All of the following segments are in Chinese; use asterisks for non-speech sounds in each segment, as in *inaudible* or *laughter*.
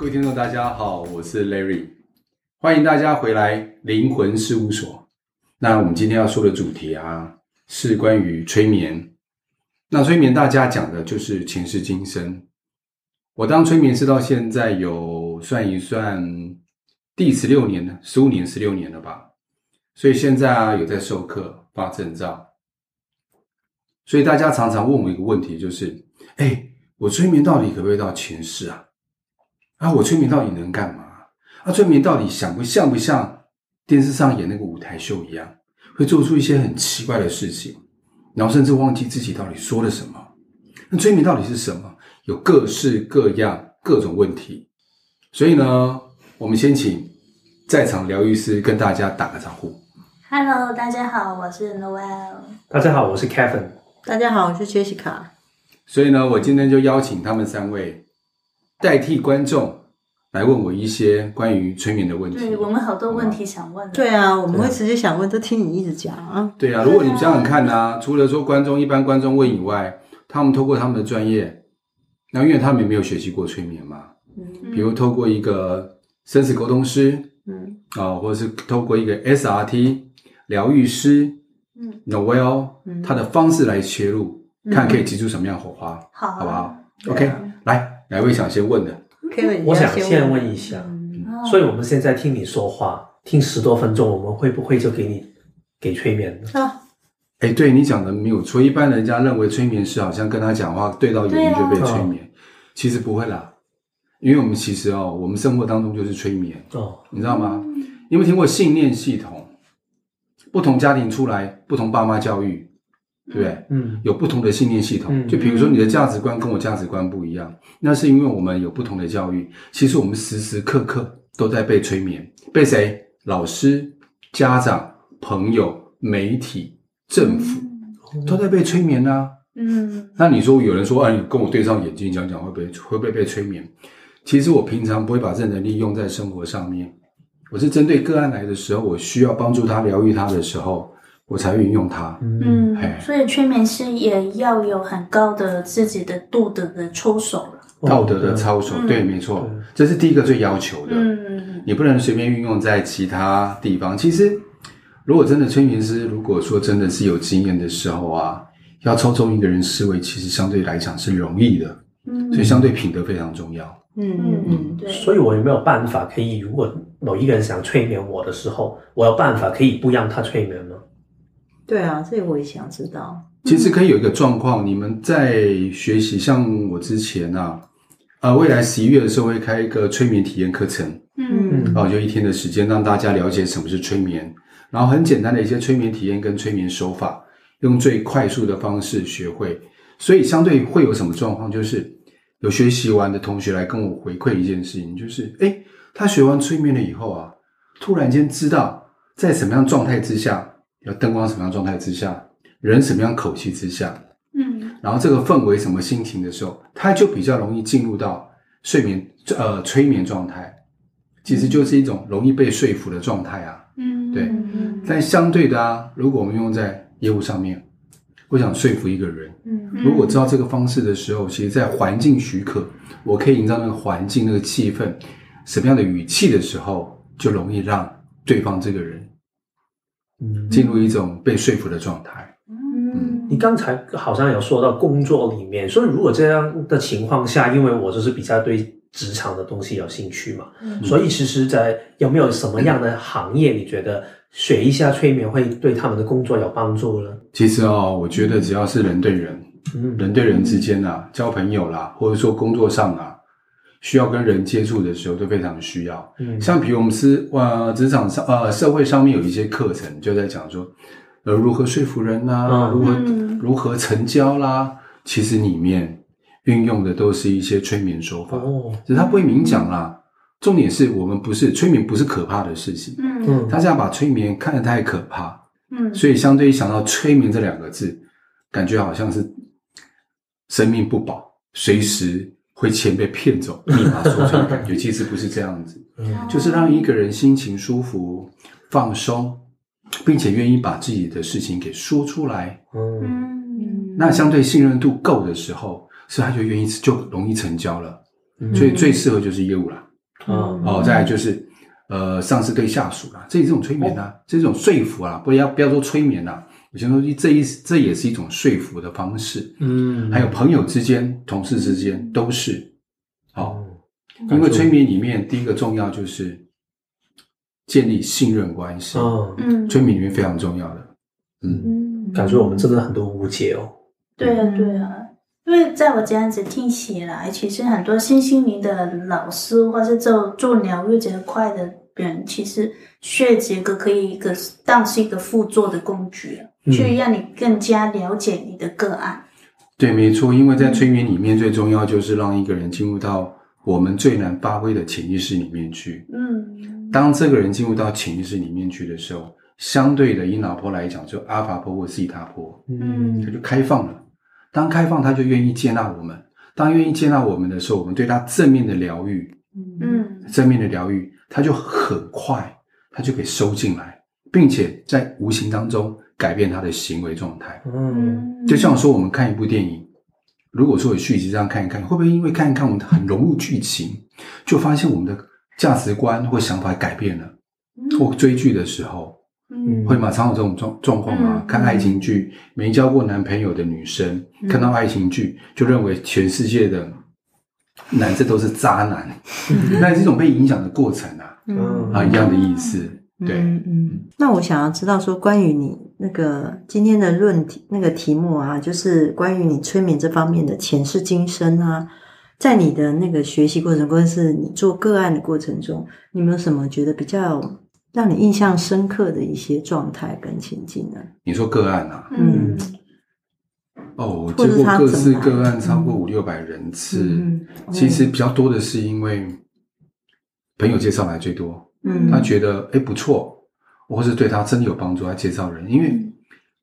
各位听众，大家好，我是 Larry，欢迎大家回来灵魂事务所。那我们今天要说的主题啊，是关于催眠。那催眠大家讲的就是前世今生。我当催眠师到现在有算一算第十六年了，十五年、十六年了吧。所以现在啊，有在授课发证照。所以大家常常问我一个问题，就是：哎，我催眠到底可不可以到前世啊？啊，我催眠到底能干嘛？啊，催眠到底想不像不像电视上演那个舞台秀一样，会做出一些很奇怪的事情，然后甚至忘记自己到底说了什么？那催眠到底是什么？有各式各样各种问题。所以呢，我们先请在场疗愈师跟大家打个招呼。Hello，大家好，我是 Noel。大家好，我是 Kevin。大家好，我是 Jessica。所以呢，我今天就邀请他们三位代替观众来问我一些关于催眠的问题。对，我们好多问题想问。对啊，我们会直接想问，都听你一直讲啊。对啊，如果你想想看啊，除了说观众一般观众问以外，他们透过他们的专业，那因为他们也没有学习过催眠嘛，嗯，比如透过一个生死沟通师，嗯，啊，或者是透过一个 SRT 疗愈师。嗯，Noel，嗯他的方式来切入，嗯、看可以激出什么样的火花，好、嗯，好不好？OK，、啊、来，哪位想先问的？我想先问一下，嗯、所以我们现在听你说话，听十多分钟，我们会不会就给你给催眠呢？啊，哎，对你讲的没有错，一般人家认为催眠师好像跟他讲话对到眼睛就被催眠，其实不会啦，因为我们其实哦，我们生活当中就是催眠哦，你知道吗？你有没有听过信念系统？不同家庭出来，不同爸妈教育，对不对？嗯，有不同的信念系统。嗯，就比如说你的价值观跟我价值观不一样，那是因为我们有不同的教育。其实我们时时刻刻都在被催眠，被谁？老师、家长、朋友、媒体、政府，都在被催眠啊。嗯，那你说有人说，啊，你跟我对上眼睛讲讲，会不会会不会被催眠？其实我平常不会把这能力用在生活上面。我是针对个案来的时候，我需要帮助他疗愈他的时候，我才运用它。嗯，嘿所以催眠师也要有很高的自己的道德的操守了。道德的操守，对，没错，这是第一个最要求的。嗯，你不能随便运用在其他地方。其实，如果真的催眠师，如果说真的是有经验的时候啊，要操纵一个人思维，其实相对来讲是容易的。嗯，所以相对品德非常重要。嗯嗯嗯，对。所以我有没有办法可以，如果某一个人想催眠我的时候，我有办法可以不让他催眠吗？对啊，这个我也想知道。其实可以有一个状况，你们在学习，像我之前啊，呃，未来十一月的时候会开一个催眠体验课程，嗯，然后就一天的时间让大家了解什么是催眠，然后很简单的一些催眠体验跟催眠手法，用最快速的方式学会。所以相对会有什么状况，就是。有学习完的同学来跟我回馈一件事情，就是，诶，他学完催眠了以后啊，突然间知道在什么样状态之下，要灯光什么样状态之下，人什么样口气之下，嗯，然后这个氛围什么心情的时候，他就比较容易进入到睡眠呃催眠状态，其实就是一种容易被说服的状态啊，嗯，对，但相对的啊，如果我们用在业务上面。我想说服一个人，嗯，如果知道这个方式的时候，其实，在环境许可，我可以营造那个环境、那个气氛，什么样的语气的时候，就容易让对方这个人，嗯，进入一种被说服的状态。嗯，你刚才好像有说到工作里面，所以如果这样的情况下，因为我就是比较对职场的东西有兴趣嘛，嗯，所以其实，在有没有什么样的行业，你觉得？学一下催眠会对他们的工作有帮助呢。其实哦，我觉得只要是人对人，嗯，人对人之间啊，交朋友啦，或者说工作上啊，需要跟人接触的时候，都非常需要。嗯，像比如我们是呃职场上呃社会上面有一些课程，就在讲说呃如何说服人啦，嗯、如何如何成交啦，其实里面运用的都是一些催眠手法，哦，只是他不会明讲啦。重点是我们不是催眠，不是可怕的事情。嗯，他这样把催眠看得太可怕。嗯，所以相对于想到催眠这两个字，感觉好像是生命不保，随时会钱被骗走，*laughs* 密码说出来的感觉，其实不是这样子。嗯，就是让一个人心情舒服、放松，并且愿意把自己的事情给说出来。嗯，那相对信任度够的时候，所以他就愿意就容易成交了。所以最适合就是业务了。嗯哦，再来就是呃上司对下属啦，这也是一种催眠啊，这是一种说服啊，不要不要说催眠啦，有些东西这一这也是一种说服的方式。嗯，还有朋友之间、同事之间都是，好、哦，嗯因为催眠里面第一个重要就是建立信任关系，嗯，嗯，催眠里面非常重要的，嗯，嗯，感觉我们真的很多误解哦。对啊，对啊，因为在我这样子听起来，其实很多身心灵的老师，或是做做疗愈这一块的人，其实学这个可以一个当是一个辅助的工具，嗯去让你更加了解你的个案。对，没错，因为在催眠里面最重要就是让一个人进入到我们最难发挥的潜意识里面去。嗯，当这个人进入到潜意识里面去的时候，相对的以脑波来讲，就阿尔法波或西塔波，嗯他就开放了。当开放，他就愿意接纳我们。当愿意接纳我们的时候，我们对他正面的疗愈，嗯正面的疗愈，他就很快，他就可以收进来，并且在无形当中改变他的行为状态。嗯，就像说，我们看一部电影，如果说有续集这样看一看，会不会因为看一看我们很融入剧情，就发现我们的价值观或想法改变了？或追剧的时候。嗯会吗？常有这种状状况吗？嗯看爱情剧，没交过男朋友的女生，嗯看到爱情剧就认为全世界的男生都是渣男，那是一种被影响的过程啊，嗯啊，一样的意思。对，嗯嗯。那我想要知道说，关于你那个今天的论题那个题目啊，就是关于你催眠这方面的前世今生啊，在你的那个学习过程，或者是你做个案的过程中，你有没有什么觉得比较让你印象深刻的一些状态跟情境呢？你说个案啊？嗯。哦，接过各式个案超过五六百人次，嗯其实比较多的是因为朋友介绍来最多，嗯，他觉得哎不错，或是对他真的有帮助，他介绍人，因为嗯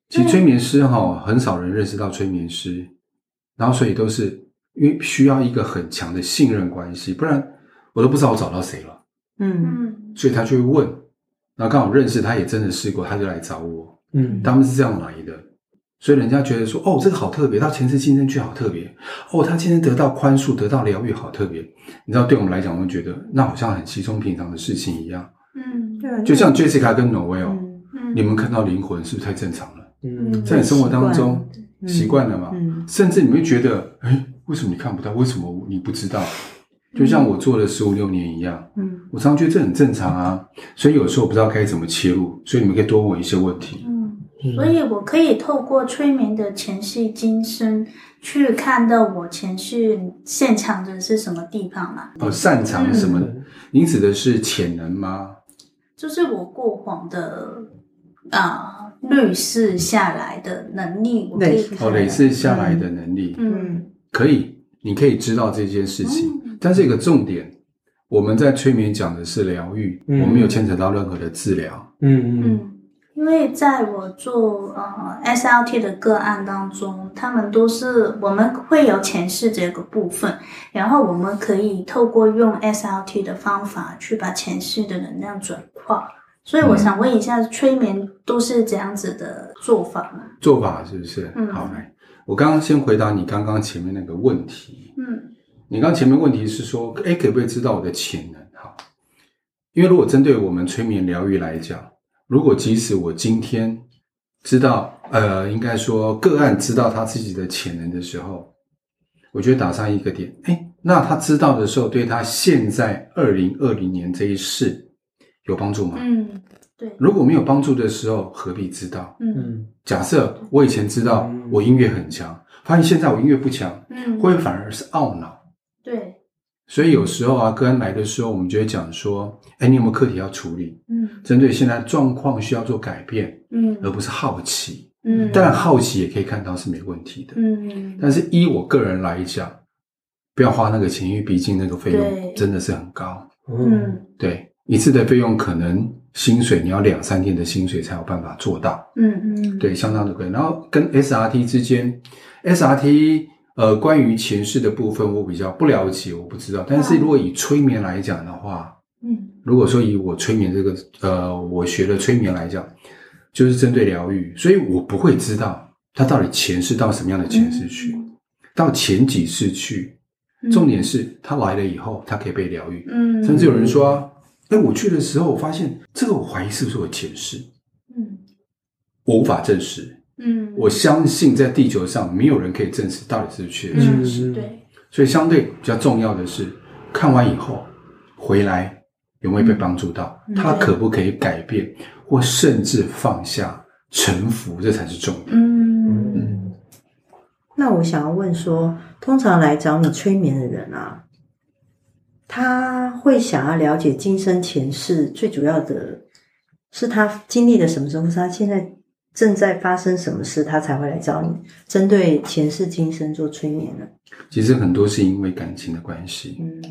其实催眠师哈很少人认识到催眠师，然后所以都是因为需要一个很强的信任关系，不然我都不知道我找到谁了，嗯。嗯。所以他就会问，然后刚好认识他也真的试过，他就来找我，嗯。他们是这样来的，所以人家觉得说哦这个好特别，他前世今生去好特别，哦他今天得到宽恕，得到疗愈好特别，你知道对我们来讲，我们觉得那好像很稀松平常的事情一样，嗯对啊，就像 Jessica 跟 Noel。你们看到灵魂是不是太正常了？嗯在你生活当中嗯习惯了嘛？嗯甚至你会觉得，哎，为什么你看不到？为什么你不知道？就像我做了十五六年一样，嗯我常常觉得这很正常啊。所以有时候我不知道该怎么切入，所以你们可以多问我一些问题。嗯，所以我可以透过催眠的前世今生去看到我前世擅长的是什么地方嘛？哦，擅长什么？嗯您指的是潜能吗？就是我过往的啊律师下来的能力，我可以累哦，累世下来的能力，嗯可以，你可以知道这件事情。嗯但是一个重点，我们在催眠讲的是疗愈，嗯我没有牵扯到任何的治疗。嗯嗯嗯，因为在我做呃 SLT 的个案当中，他们都是我们会有前世这个部分，然后我们可以透过用 SLT 的方法去把前世的能量转化。所以我想问一下，催眠都是这样子的做法吗？做法是不是？嗯好来，我刚刚先回答你刚刚前面那个问题。嗯你刚刚前面问题是说，哎，可不可以知道我的潜能？好，因为如果针对我们催眠疗愈来讲，如果即使我今天知道，呃，应该说个案知道他自己的潜能的时候，我觉得打上一个点，哎，那他知道的时候，对他现在二零二零年这一世有帮助吗？嗯，对，如果没有帮助的时候，何必知道？嗯嗯假设我以前知道我音乐很强，发现现在我音乐不强，嗯，会不会反而是懊恼。对，所以有时候啊，个案来的时候，我们就会讲说：“哎，你有没有课题要处理？嗯针对现在状况需要做改变，嗯而不是好奇。嗯，当然，好奇也可以看到是没问题的。嗯但是依我个人来讲，不要花那个钱，因为毕竟那个费用真的是很高。嗯对，一次的费用可能薪水你要两三天的薪水才有办法做到。嗯嗯，对，相当的贵。然后跟 SRT 之间，SRT 呃，关于前世的部分我比较不了解，我不知道。但是如果以催眠来讲的话，嗯如果说以我催眠这个呃，我学的催眠来讲，就是针对疗愈，所以我不会知道他到底前世到什么样的前世去，到前几世去，重点是他来了以后，他可以被疗愈。嗯，甚至有人说：“哎，我去的时候，我发现这个，我怀疑是不是我前世？嗯，我无法证实。嗯，我相信在地球上没有人可以证实到底是不是前世。嗯，是对，所以相对比较重要的是，看完以后回来有没有被帮助到？嗯他可不可以改变，或甚至放下、臣服，这才是重点。嗯嗯，那我想要问说，通常来找你催眠的人啊，他会想要了解今生前世，最主要的是他经历了什么事，或是他现在正在发生什么事，他才会来找你，针对前世今生做催眠呢？其实很多是因为感情的关系，嗯，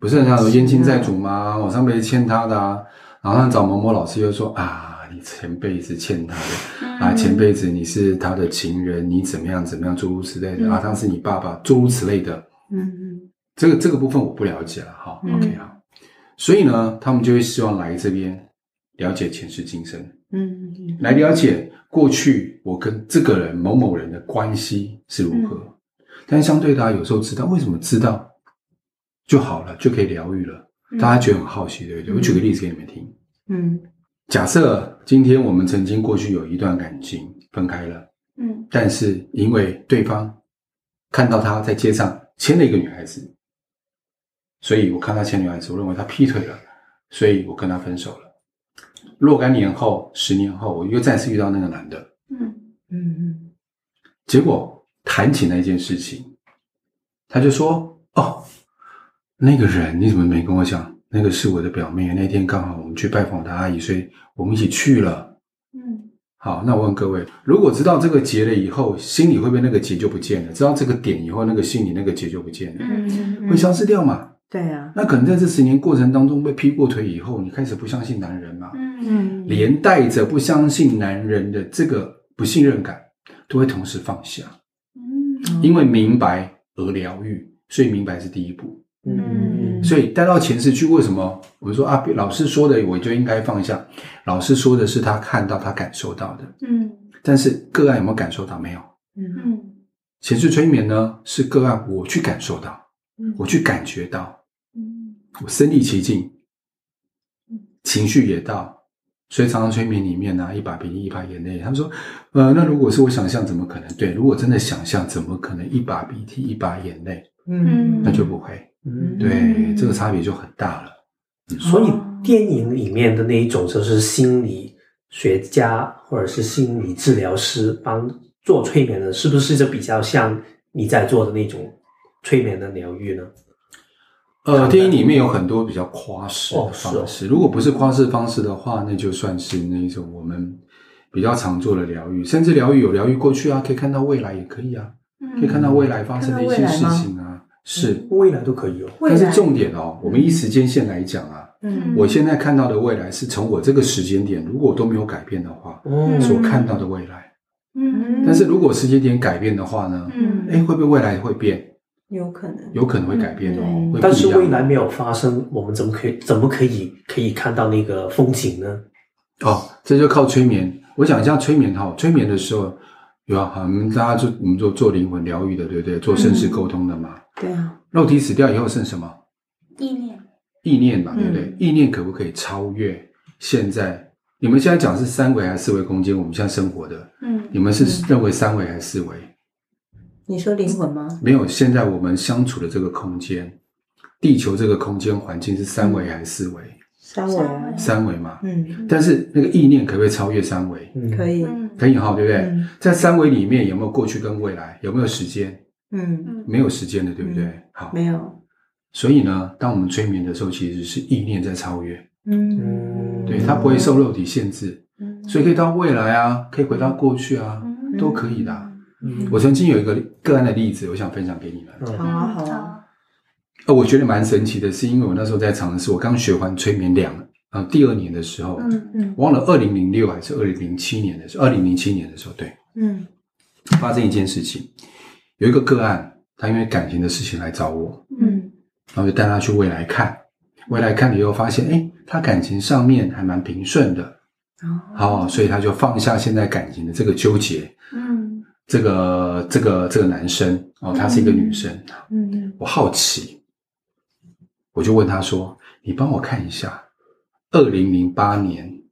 不是很像说冤亲债主吗？我上辈子欠他的啊，然后他找某某老师又说啊，你前辈子欠他的。啊，前辈子你是他的情人，你怎么样怎么样，诸如此类的。啊，他是你爸爸，诸如此类的。嗯嗯。这个这个部分我不了解了哈。嗯。OK 好，所以呢，他们就会希望来这边了解前世今生，嗯嗯来了解过去我跟这个人某某人的关系是如何。但是相对大家有时候知道为什么知道就好了，就可以疗愈了。大家觉得很好奇，对不对？我举个例子给你们听。嗯假设今天我们曾经过去有一段感情分开了，嗯但是因为对方看到他在街上牵了一个女孩子，所以我看他牵女孩子，我认为他劈腿了，所以我跟他分手了。若干年后，十年后，我又再次遇到那个男的，嗯嗯嗯结果谈起那件事情，他就说：“哦，那个人你怎么没跟我讲？那个是我的表妹，那天刚好我们去拜访我的阿姨，所以我们一起去了。”嗯好，那我问各位，如果知道这个结了以后，心里会不会那个结就不见了？知道这个点以后，那个心里那个结就不见了，嗯会消失掉嘛？对啊，那可能在这十年过程当中被劈过腿以后，你开始不相信男人嘛？嗯连带着不相信男人的这个不信任感，都会同时放下，嗯因为明白而疗愈，所以明白是第一步。嗯所以带到前世去，为什么我们说啊？老师说的我就应该放下。老师说的是他看到、他感受到的，嗯但是个案有没有感受到？没有。嗯嗯前世催眠呢，是个案我去感受到，嗯我去感觉到，嗯我身历其境，情绪也到。所以常常催眠里面呢、啊，一把鼻涕一把眼泪。他们说，呃，那如果是我想象，怎么可能？对，如果真的想象，怎么可能一把鼻涕一把眼泪？嗯那就不会。嗯，对，嗯这个差别就很大了。所以电影里面的那一种就是心理学家或者是心理治疗师帮做催眠的，是不是就比较像你在做的那种催眠的疗愈呢？呃，电影里面有很多比较夸饰的方式，如果不是夸饰方式的话，那就算是那种我们比较常做的疗愈，甚至疗愈有疗愈过去啊，可以看到未来也可以啊，嗯可以看到未来发生的一些事情啊，是。未来都可以哦。但是重点哦，我们依时间线来讲啊，嗯。我现在看到的未来是从我这个时间点，如果都没有改变的话，哦。所看到的未来。嗯。但是如果时间点改变的话呢，嗯。哎，会不会未来会变？有可能，有可能会改变哦，嗯但是未来没有发生，我们怎么可以怎么可以可以看到那个风景呢？哦，这就靠催眠。我讲一下催眠哈，催眠的时候有啊，我们大家就我们做做灵魂疗愈的，对不对？做生死沟通的嘛。对啊，肉体死掉以后剩什么？意念意念嘛，对不对？嗯意念可不可以超越现在？你们现在讲是三维还是四维空间？我们现在生活的，嗯你们是认为三维还是四维？你说灵魂吗？没有，现在我们相处的这个空间，地球这个空间环境是三维还是四维？三维啊，三维嘛。嗯，但是那个意念可不可以超越三维？嗯，可以，嗯可以哈，对不对？嗯在三维里面有没有过去跟未来？有没有时间？嗯，没有时间的，对不对？嗯好，没有，所以呢，当我们催眠的时候，其实是意念在超越，嗯，对，它不会受肉体限制，嗯，所以可以到未来啊，可以回到过去啊，嗯都可以的啊。嗯。我曾经有一个个案的例子，我想分享给你们。嗯。好啊，好啊，呃，我觉得蛮神奇的，是因为我那时候在尝试，我刚学完催眠两呃第二年的时候，嗯嗯。忘了二零零六还是二零零七年的时候，二零零七年的时候，对，嗯。发生一件事情，有一个个案，他因为感情的事情来找我，嗯。然后就带他去未来看，未来看了以后发现，哎，他感情上面还蛮平顺的，哦，好，所以他就放下现在感情的这个纠结，嗯这个这个这个男生哦，他是一个女生，嗯，我好奇，我就问他说：“你帮我看一下，二零零八年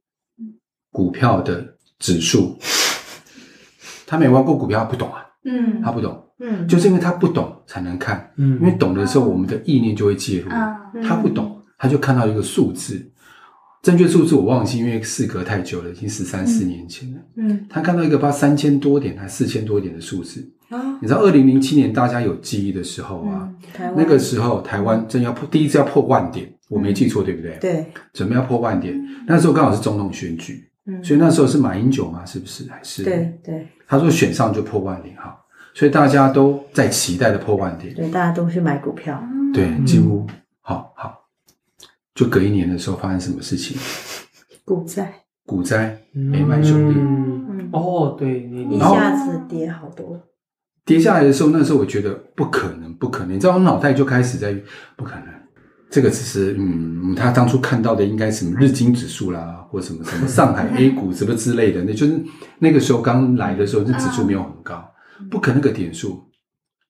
股票的指数。*laughs* ”他没玩过股票，不懂啊，嗯，她不懂，嗯，就是因为他不懂才能看，嗯，因为懂的时候，我们的意念就会介入。嗯，她不懂，他就看到一个数字。正确数字我忘记，因为事隔太久了，已经十三四年前了。嗯，他看到一个八三千多点还四千多点的数字。啊，你知道二零零七年大家有记忆的时候啊，那个时候台湾正要破第一次要破万点，我没记错对不对？对，准备要破万点，那时候刚好是总统选举，嗯，所以那时候是马英九嘛，是不是？还是？对对。他说选上就破万点哈，所以大家都在期待的破万点。对，大家都去买股票，对，几乎好好，就隔一年的时候发生什么事情？股灾股灾，雷曼兄弟，嗯，哦，对，你一下子跌好多，跌下来的时候，那时候我觉得不可能，不可能。你知道，我脑袋就开始在不可能。这个只是，嗯，他当初看到的应该什么日经指数啦，或什么什么上海 *laughs* A 股什么之类的，那就是那个时候刚来的时候，那指数没有很高，不可能那个点数。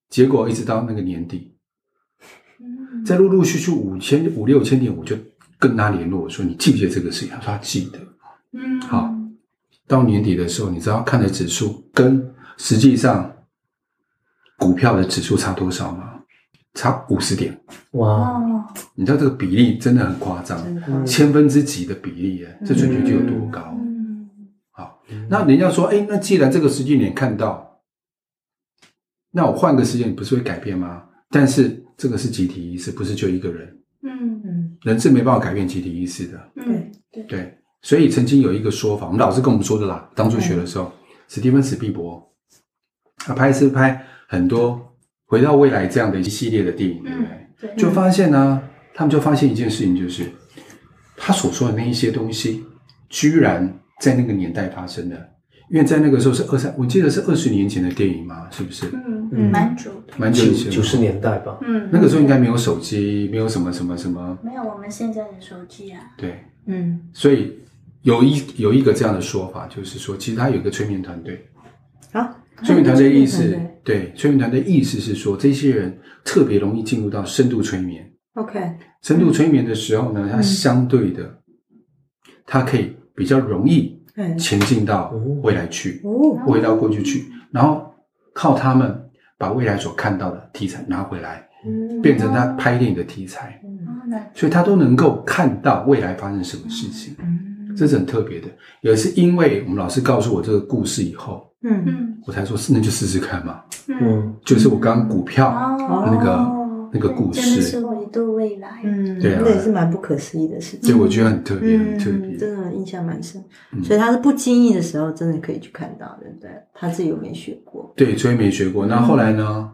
结果一直到那个年底，再陆陆续续五千五六千点，我就跟他联络，我说你记不记得这个事情？他说他记得。嗯，好，到年底的时候，你知道看的指数跟实际上股票的指数差多少吗？差五十点。哇，哦，你知道这个比例真的很夸张，千分之几的比例耶，这准确率有多高？嗯，好，那人家说，哎，那既然这个时间点看到，那我换个时间你不是会改变吗？但是这个是集体意识，不是就一个人，嗯，嗯，人是没办法改变集体意识的。嗯，对，对，所以曾经有一个说法，我们老师跟我们说的啦。当初学的时候，史蒂芬史匹柏，他拍是拍很多回到未来这样的一系列的电影，对不对？对，就发现呢、他们就发现一件事情，就是他所说的那一些东西，居然在那个年代发生的。因为在那个时候是二三，我记得是二十年前的电影嘛，是不是？嗯，嗯。蛮久的，蛮久以前的，九十年代吧，嗯，那个时候应该没有手机，没有什么什么什么，没有我们现在的手机啊，对。嗯，所以有一有一个这样的说法，就是说，其实他有一个催眠团队。好，催眠团队的意思对，催眠团队意思是说，这些人特别容易进入到深度催眠。，OK，深度催眠的时候呢，它相对的，它可以比较容易嗯，前进到未来去，哦，回到过去去，然后靠他们把未来所看到的题材拿回来，嗯。变成他拍电影的题材，所以他都能够看到未来发生什么事情，嗯。这是很特别的。也是因为我们老师告诉我这个故事以后，嗯。嗯。我才说是那就试试看嘛。嗯，嗯，就是我刚刚股票哦，那个哦那个故真的是事，维度未来，嗯，对啊。那也是蛮不可思议的事情，所以我觉得很特别，很嗯，特别。真的印象蛮深，嗯。所以他是不经意的时候，真的可以去看到，对不对？他自己有没学过？对，所以没学过。那后来呢？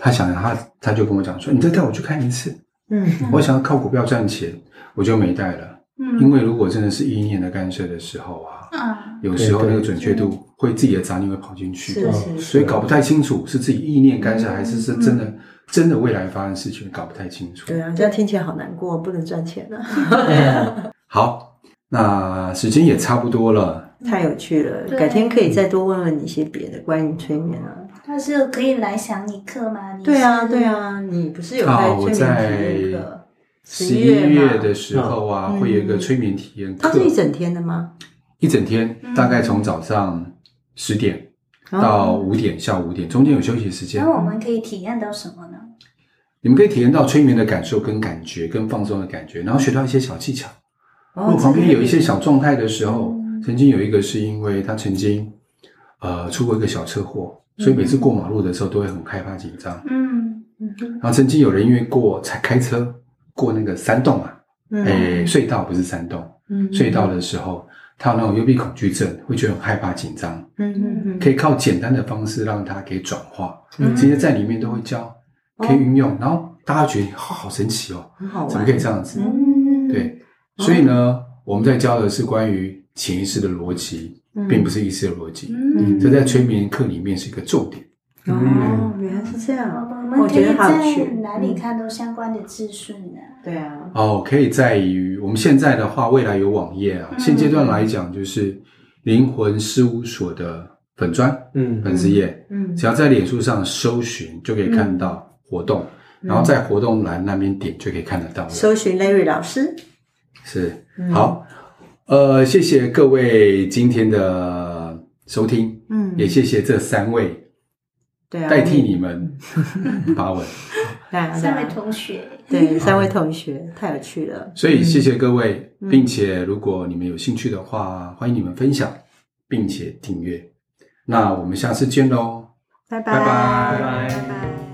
他想他他就跟我讲说：“你再带我去看一次。嗯。我想要靠股票赚钱，我就没带了。嗯，因为如果真的是意念的干涉的时候啊，啊，有时候那个准确度会自己的杂念会跑进去，是是，所以搞不太清楚是自己意念干涉还是是真的真的未来发生事情，搞不太清楚。对啊，这样听起来好难过，不能赚钱啊，*laughs* 好，那时间也差不多了。太有趣了，改天可以再多问问你一些别的关于催眠啊。他是可以来想你课吗？你对啊，对，啊，你不是有好，开我催眠体验在课？十一月的时候啊，嗯会有一个催眠体验课它是一，整天的吗？一整天，嗯大概从早上十点到五点，下午五点，中间有休息时间那。我们可以体验到什么呢？你们可以体验到催眠的感受、跟感觉、跟放松的感觉，然后学到一些小技巧。如哦果旁边有一些小状态的时候嗯，曾经有一个是因为他曾经呃出过一个小车祸，所以每次过马路的时候都会很害怕紧张。嗯嗯然后曾经有人因为过才开车过那个山洞啊，嗯诶隧道不是山洞，嗯隧道的时候，他有那种幽闭恐惧症，会觉得很害怕紧张，嗯嗯嗯，可以靠简单的方式让他给转化，嗯。这些在里面都会教，可以运用，然后大家觉得好好神奇哦，很好玩，怎么可以这样子？嗯，对，所以呢，我们在教的是关于潜意识的逻辑，嗯。并不是意识的逻辑，嗯，这在催眠课里面是一个重点。哦，原来是这我样，们可以我觉得好有在趣哪里看到相关的资讯呢？对啊，哦，可以在于我们现在的话，未来有网页啊。嗯。现阶段来讲，就是灵魂事务所的粉砖，嗯，粉丝页，嗯，只要在脸书上搜寻就可以看到活动，然后在活动栏那边点就可以看得到。搜寻 Larry 老师，是，好，呃，谢谢各位今天的收听，嗯，也谢谢这三位，对啊，代替你们发问，*laughs* 三位同学，对，三位同学太有趣了，所以谢谢各位，并且如果你们有兴趣的话，欢迎你们分享，并且订阅。那我们下次见喽，拜拜，拜拜，拜拜。拜拜。